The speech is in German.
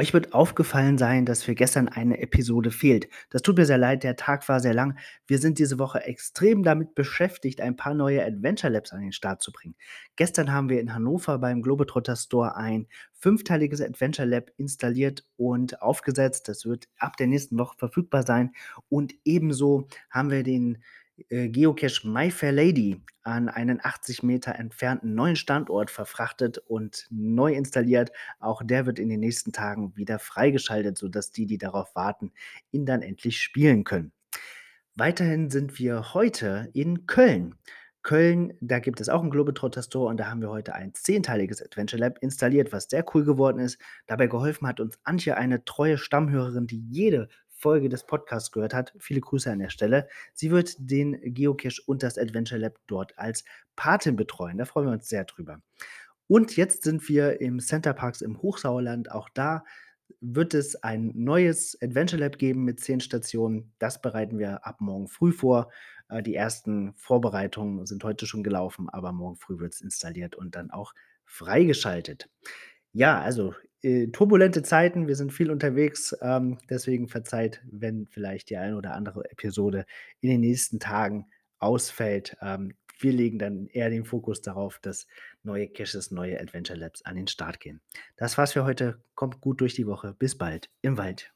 Euch wird aufgefallen sein, dass für gestern eine Episode fehlt. Das tut mir sehr leid, der Tag war sehr lang. Wir sind diese Woche extrem damit beschäftigt, ein paar neue Adventure Labs an den Start zu bringen. Gestern haben wir in Hannover beim Globetrotter Store ein fünfteiliges Adventure Lab installiert und aufgesetzt. Das wird ab der nächsten Woche verfügbar sein. Und ebenso haben wir den Geocache My Fair Lady an einen 80 Meter entfernten neuen Standort verfrachtet und neu installiert. Auch der wird in den nächsten Tagen wieder freigeschaltet, sodass die, die darauf warten, ihn dann endlich spielen können. Weiterhin sind wir heute in Köln. Köln, da gibt es auch einen Globetrotter Store und da haben wir heute ein zehnteiliges Adventure Lab installiert, was sehr cool geworden ist. Dabei geholfen hat uns Antje, eine treue Stammhörerin, die jede Folge des Podcasts gehört hat. Viele Grüße an der Stelle. Sie wird den Geocache und das Adventure Lab dort als Patin betreuen. Da freuen wir uns sehr drüber. Und jetzt sind wir im Center Parks im Hochsauerland. Auch da wird es ein neues Adventure Lab geben mit zehn Stationen. Das bereiten wir ab morgen früh vor. Äh, die ersten Vorbereitungen sind heute schon gelaufen, aber morgen früh wird es installiert und dann auch freigeschaltet. Ja, also äh, turbulente Zeiten, wir sind viel unterwegs, ähm, deswegen verzeiht, wenn vielleicht die eine oder andere Episode in den nächsten Tagen ausfällt. Ähm, wir legen dann eher den Fokus darauf, dass neue Caches, neue Adventure Labs an den Start gehen. Das war's für heute. Kommt gut durch die Woche. Bis bald im Wald.